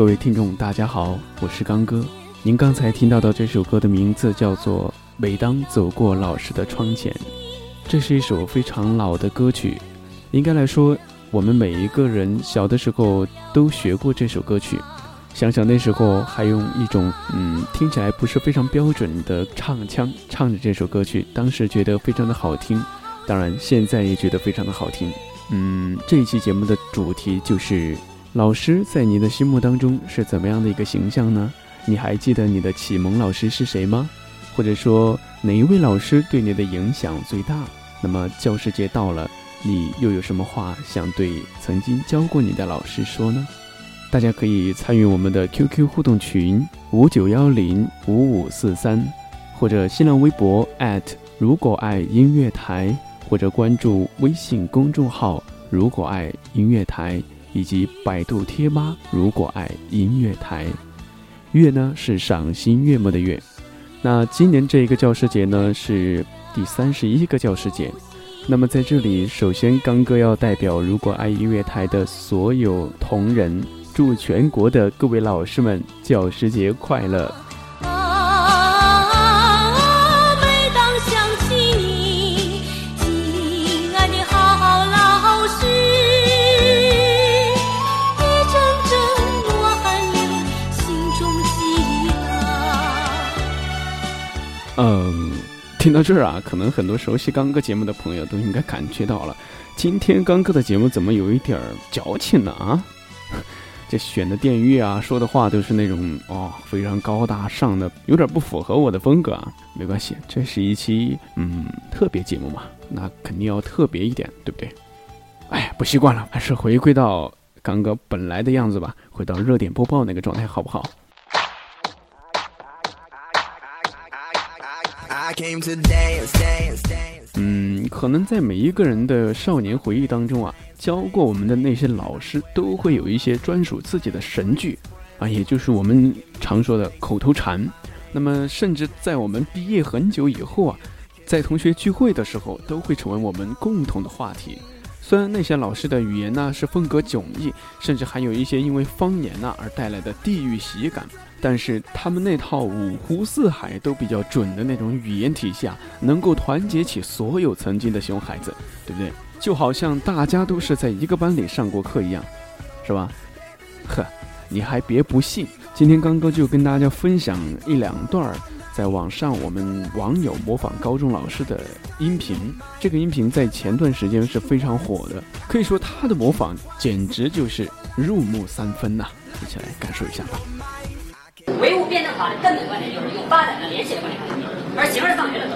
各位听众，大家好，我是刚哥。您刚才听到的这首歌的名字叫做《每当走过老师的窗前》，这是一首非常老的歌曲。应该来说，我们每一个人小的时候都学过这首歌曲。想想那时候还用一种嗯听起来不是非常标准的唱腔唱着这首歌曲，当时觉得非常的好听。当然，现在也觉得非常的好听。嗯，这一期节目的主题就是老师在你的心目当中是怎么样的一个形象呢？你还记得你的启蒙老师是谁吗？或者说哪一位老师对你的影响最大？那么教师节到了，你又有什么话想对曾经教过你的老师说呢？大家可以参与我们的 QQ 互动群五九幺零五五四三，或者新浪微博如果爱音乐台，或者关注微信公众号如果爱音乐台，以及百度贴吧如果爱音乐台。月呢是赏心悦目的月，那今年这一个教师节呢是第三十一个教师节，那么在这里，首先刚哥要代表如果爱音乐台的所有同仁，祝全国的各位老师们教师节快乐。嗯，听到这儿啊，可能很多熟悉刚哥节目的朋友都应该感觉到了，今天刚哥的节目怎么有一点矫情呢？啊，这选的电乐啊，说的话都是那种哦非常高大上的，有点不符合我的风格啊。没关系，这是一期嗯特别节目嘛，那肯定要特别一点，对不对？哎，不习惯了，还是回归到刚哥本来的样子吧，回到热点播报那个状态，好不好？嗯，可能在每一个人的少年回忆当中啊，教过我们的那些老师都会有一些专属自己的神句啊，也就是我们常说的口头禅。那么，甚至在我们毕业很久以后啊，在同学聚会的时候，都会成为我们共同的话题。虽然那些老师的语言呢是风格迥异，甚至还有一些因为方言呢而带来的地域喜感。但是他们那套五湖四海都比较准的那种语言体系啊，能够团结起所有曾经的熊孩子，对不对？就好像大家都是在一个班里上过课一样，是吧？呵，你还别不信，今天刚哥就跟大家分享一两段儿在网上我们网友模仿高中老师的音频。这个音频在前段时间是非常火的，可以说他的模仿简直就是入木三分呐！一起来感受一下吧。唯物辩证法的根本观点就是用发展的联系的观点，而形而上学的？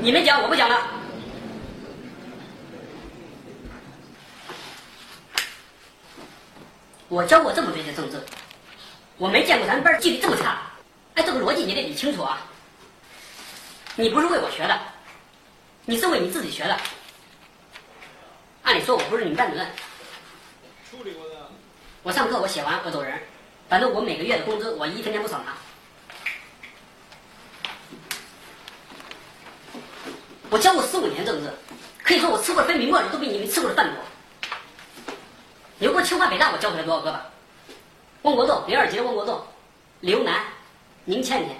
你们讲，我不讲了。我教过这么多年政治，我没见过咱班纪律这么差。哎，这个逻辑你得理清楚啊！你不是为我学的，你是为你自己学的。按理说，我不是你们班主任。处理过的。我上课，我写完，我走人。反正我每个月的工资，我一分钱不少拿。我教过十五年政治，可以说我吃过的分明末日都比你们吃过的饭多。有过清华北大，我教出来多少个吧？汪国栋、林二杰、汪国栋、刘楠、宁倩倩，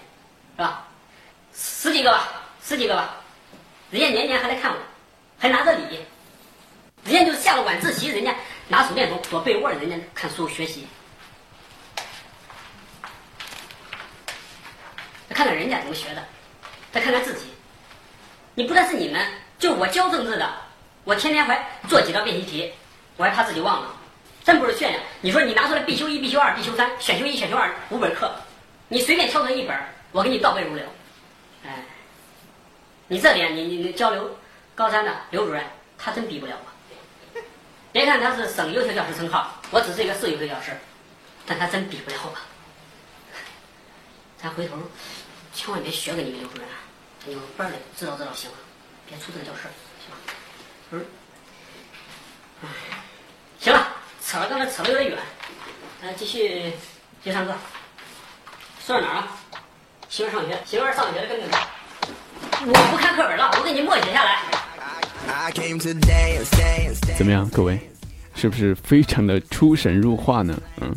是吧？十几个吧，十几个吧。人家年年还来看我，还拿着礼。人家就下了晚自习，人家拿手电筒躲被窝里，人家看书学习。看看人家怎么学的，再看看自己。你不但是你们，就我教政治的，我天天还做几道练习题，我还怕自己忘了，真不是炫耀。你说你拿出来必修一、必修二、必修三，选修一、选修二五本课，你随便挑出一本，我给你倒背如流。哎，你这点你你你交流高三的刘主任，他真比不了我。别看他是省优秀教师称号，我只是一个市优秀教师，但他真比不了我。咱回头。千万别学给你们刘主任，你们班里知道知道行了，别出这个教室，行吧？嗯，哎，行了，扯了刚才扯的有点远，咱继续继续上课。说到哪儿了？形而上学，形而上学的根本，我不看课本了，我给你默写下来。怎么样，各位？是不是非常的出神入化呢？嗯，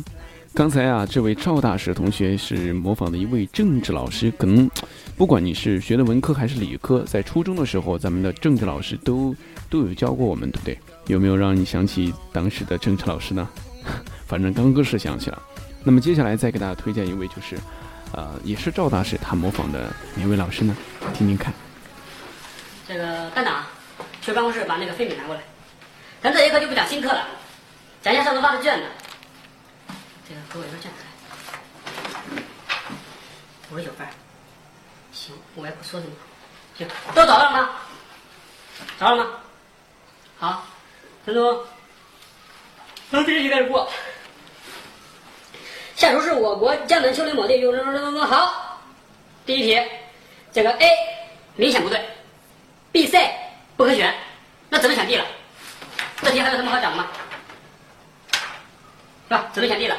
刚才啊，这位赵大使同学是模仿的一位政治老师，可能不管你是学的文科还是理科，在初中的时候，咱们的政治老师都都有教过我们，对不对？有没有让你想起当时的政治老师呢？反正刚哥是想起了。那么接下来再给大家推荐一位，就是呃，也是赵大使他模仿的哪位老师呢？听听看。这个班长，去办公室把那个废品拿过来。咱这节课就不讲新课了，讲一下上次发的卷子。这个给我一份卷子，五十九分。行，我也不说什么。行，都找到了吗？找到了吗？好，陈总，从第一题开始过。下属是我国江南丘陵某地有什么什么什么好？第一题，这个 A 明显不对，B、C 不可选，那只能选 D 了。这题还有什么好讲的吗？是吧？只能选 D 了。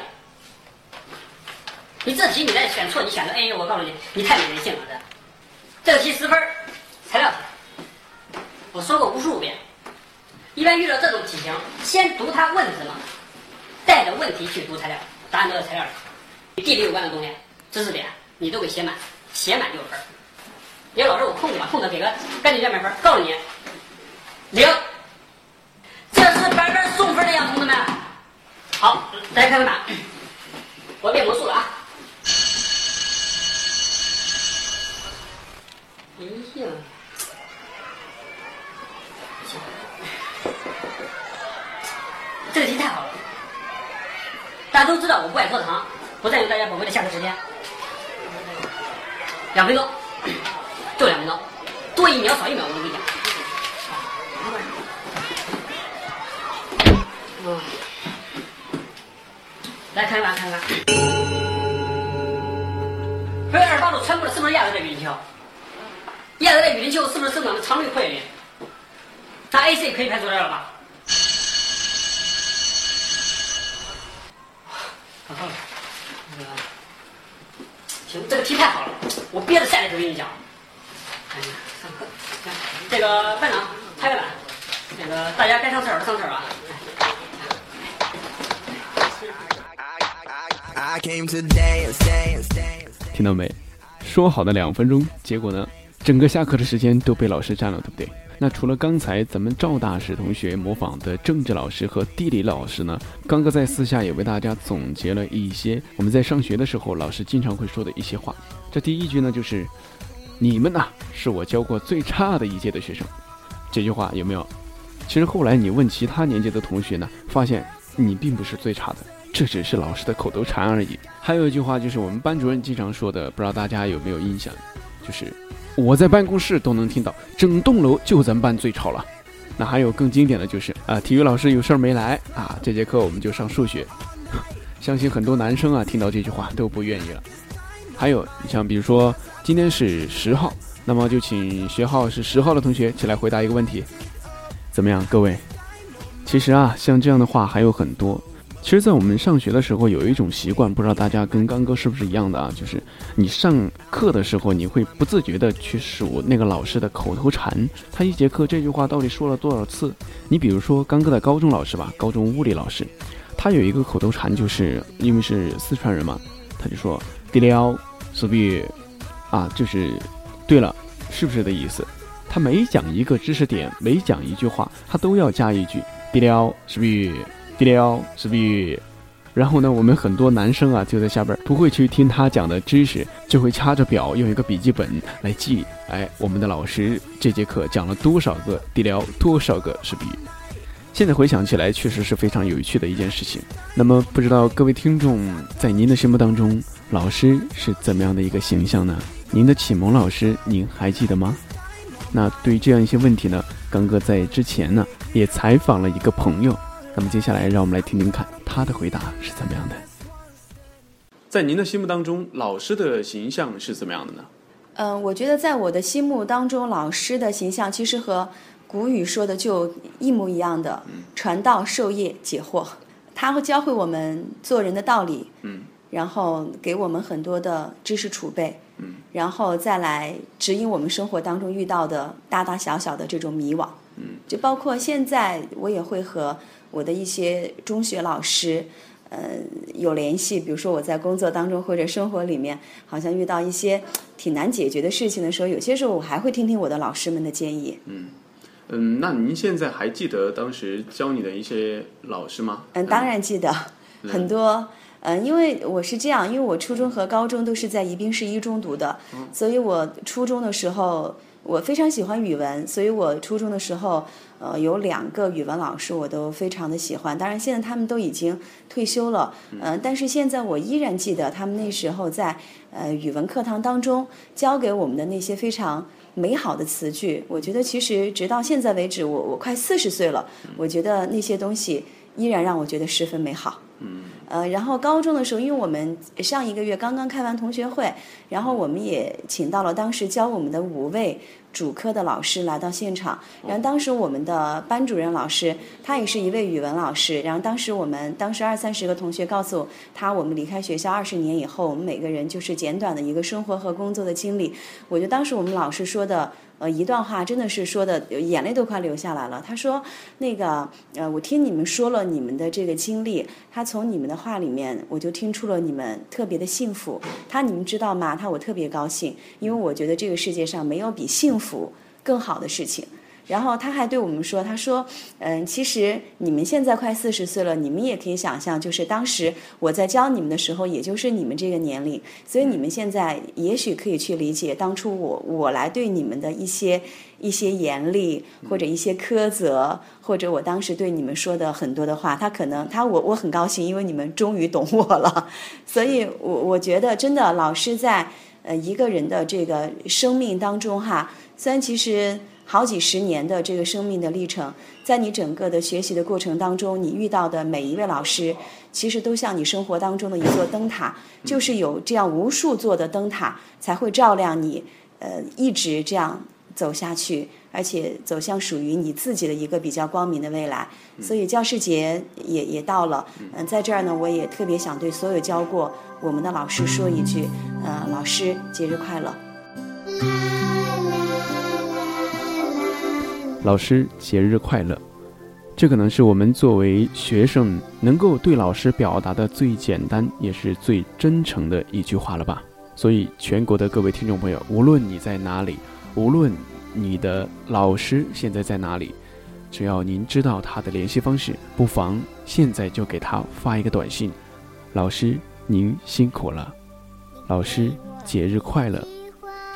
你这题你再选错，你选择 A，我告诉你，你太没人性了这。这个题十分，材料题。我说过无数遍，一般遇到这种题型，先读它问什么，带着问题去读材料，答案都在材料里。地理有关的东西，知识点你都给写满，写满就是分。你说老师我空着吧，空着给个赶紧卷满分，告诉你，零。这是白班送分的呀，同志们。好，大家看看答，我变魔术了啊！这个题太好了，大家都知道我不爱拖堂，不占用大家宝贵的下课时间，两分钟，就两分钟，多一秒少一秒，我都跟你讲。嗯，来看看看看，飞二十八度穿过的是不是亚热带雨林亚热带雨林丘是不是生长的常绿阔叶林？那 A、C 可以排除掉了吧？好了，那个，行，这个题太好了，我憋着下来就跟你讲。哎呀，上课，这个班长拍个板，这个大家该上厕所上厕所啊。I came today and stay and stay 听到没？说好的两分钟，结果呢？整个下课的时间都被老师占了，对不对？那除了刚才咱们赵大使同学模仿的政治老师和地理老师呢？刚哥在私下也为大家总结了一些我们在上学的时候老师经常会说的一些话。这第一句呢，就是“你们呐，是我教过最差的一届的学生”。这句话有没有？其实后来你问其他年级的同学呢，发现你并不是最差的。这只是老师的口头禅而已。还有一句话就是我们班主任经常说的，不知道大家有没有印象？就是我在办公室都能听到，整栋楼就咱班最吵了。那还有更经典的就是啊，体育老师有事儿没来啊，这节课我们就上数学。相信很多男生啊听到这句话都不愿意了。还有你像比如说今天是十号，那么就请学号是十号的同学起来回答一个问题，怎么样，各位？其实啊，像这样的话还有很多。其实，在我们上学的时候，有一种习惯，不知道大家跟刚哥是不是一样的啊？就是你上课的时候，你会不自觉的去数那个老师的口头禅，他一节课这句话到底说了多少次？你比如说刚哥的高中老师吧，高中物理老师，他有一个口头禅，就是因为是四川人嘛，他就说“滴了，是不是？”啊，就是对了，是不是的意思？他每讲一个知识点，每讲一句话，他都要加一句“滴了，是不是？”第六是不是？然后呢，我们很多男生啊，就在下边不会去听他讲的知识，就会掐着表，用一个笔记本来记。哎，我们的老师这节课讲了多少个第六，多少个是不是？现在回想起来，确实是非常有趣的一件事情。那么，不知道各位听众在您的心目当中，老师是怎么样的一个形象呢？您的启蒙老师您还记得吗？那对于这样一些问题呢，刚哥在之前呢也采访了一个朋友。那么接下来，让我们来听听看他的回答是怎么样的。在您的心目当中，老师的形象是怎么样的呢？嗯，我觉得在我的心目当中，老师的形象其实和古语说的就一模一样的，传道授业解惑。他会教会我们做人的道理，嗯，然后给我们很多的知识储备，嗯，然后再来指引我们生活当中遇到的大大小小的这种迷惘。嗯，就包括现在，我也会和我的一些中学老师，呃，有联系。比如说我在工作当中或者生活里面，好像遇到一些挺难解决的事情的时候，有些时候我还会听听我的老师们的建议。嗯嗯，那您现在还记得当时教你的一些老师吗？嗯，当然记得，很多。嗯，因为我是这样，因为我初中和高中都是在宜宾市一中读的，所以我初中的时候我非常喜欢语文，所以我初中的时候呃有两个语文老师我都非常的喜欢。当然现在他们都已经退休了，嗯，但是现在我依然记得他们那时候在呃语文课堂当中教给我们的那些非常美好的词句。我觉得其实直到现在为止，我我快四十岁了，我觉得那些东西依然让我觉得十分美好。嗯。呃，然后高中的时候，因为我们上一个月刚刚开完同学会，然后我们也请到了当时教我们的五位主科的老师来到现场。然后当时我们的班主任老师，他也是一位语文老师。然后当时我们当时二三十个同学告诉他，我们离开学校二十年以后，我们每个人就是简短的一个生活和工作的经历。我觉得当时我们老师说的。呃，一段话真的是说的，眼泪都快流下来了。他说：“那个，呃，我听你们说了你们的这个经历，他从你们的话里面，我就听出了你们特别的幸福。他，你们知道吗？他，我特别高兴，因为我觉得这个世界上没有比幸福更好的事情。”然后他还对我们说：“他说，嗯，其实你们现在快四十岁了，你们也可以想象，就是当时我在教你们的时候，也就是你们这个年龄，所以你们现在也许可以去理解当初我我来对你们的一些一些严厉或者一些苛责，或者我当时对你们说的很多的话，他可能他我我很高兴，因为你们终于懂我了。所以我我觉得真的老师在呃一个人的这个生命当中哈，虽然其实。”好几十年的这个生命的历程，在你整个的学习的过程当中，你遇到的每一位老师，其实都像你生活当中的一座灯塔，就是有这样无数座的灯塔，才会照亮你，呃，一直这样走下去，而且走向属于你自己的一个比较光明的未来。所以教师节也也到了，嗯，在这儿呢，我也特别想对所有教过我们的老师说一句，呃，老师节日快乐。老师节日快乐，这可能是我们作为学生能够对老师表达的最简单也是最真诚的一句话了吧。所以，全国的各位听众朋友，无论你在哪里，无论你的老师现在在哪里，只要您知道他的联系方式，不妨现在就给他发一个短信：“老师，您辛苦了，老师节日快乐。”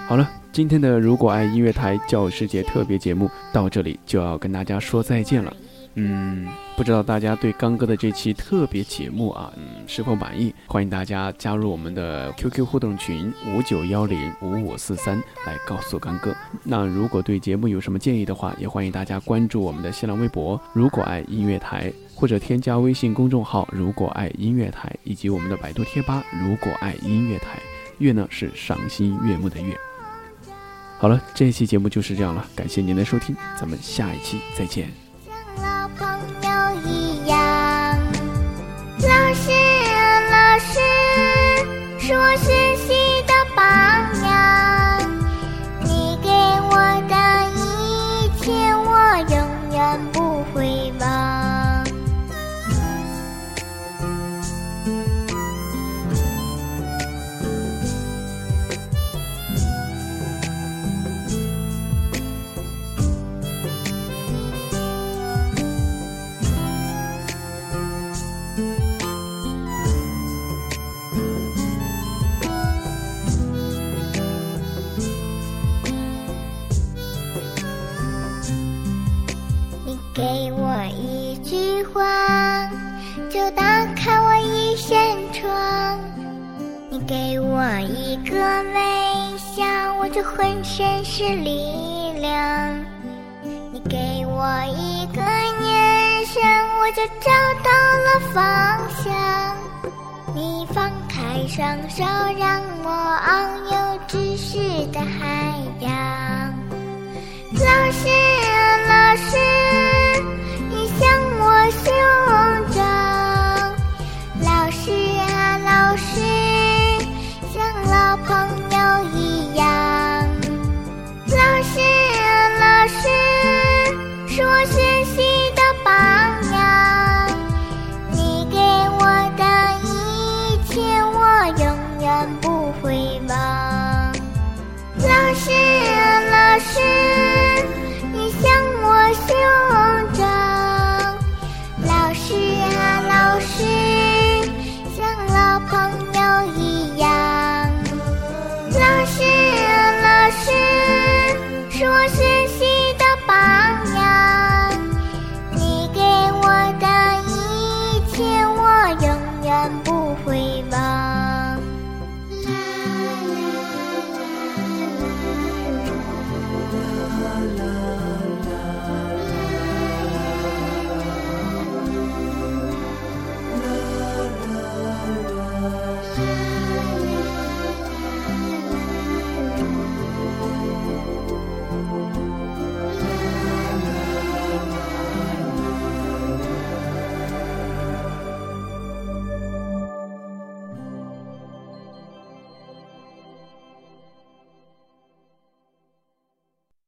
好了。今天的如果爱音乐台教师节特别节目到这里就要跟大家说再见了。嗯，不知道大家对刚哥的这期特别节目啊，嗯，是否满意？欢迎大家加入我们的 QQ 互动群五九幺零五五四三来告诉刚哥。那如果对节目有什么建议的话，也欢迎大家关注我们的新浪微博“如果爱音乐台”或者添加微信公众号“如果爱音乐台”以及我们的百度贴吧“如果爱音乐台”。月呢是赏心悦目的月。好了，这一期节目就是这样了，感谢您的收听，咱们下一期再见。像老朋友一样，老师，老师是我学习的给我一个微笑，我就浑身是力量。你给我一个眼神，我就找到了方向。你放开双手，让我遨游知识的海。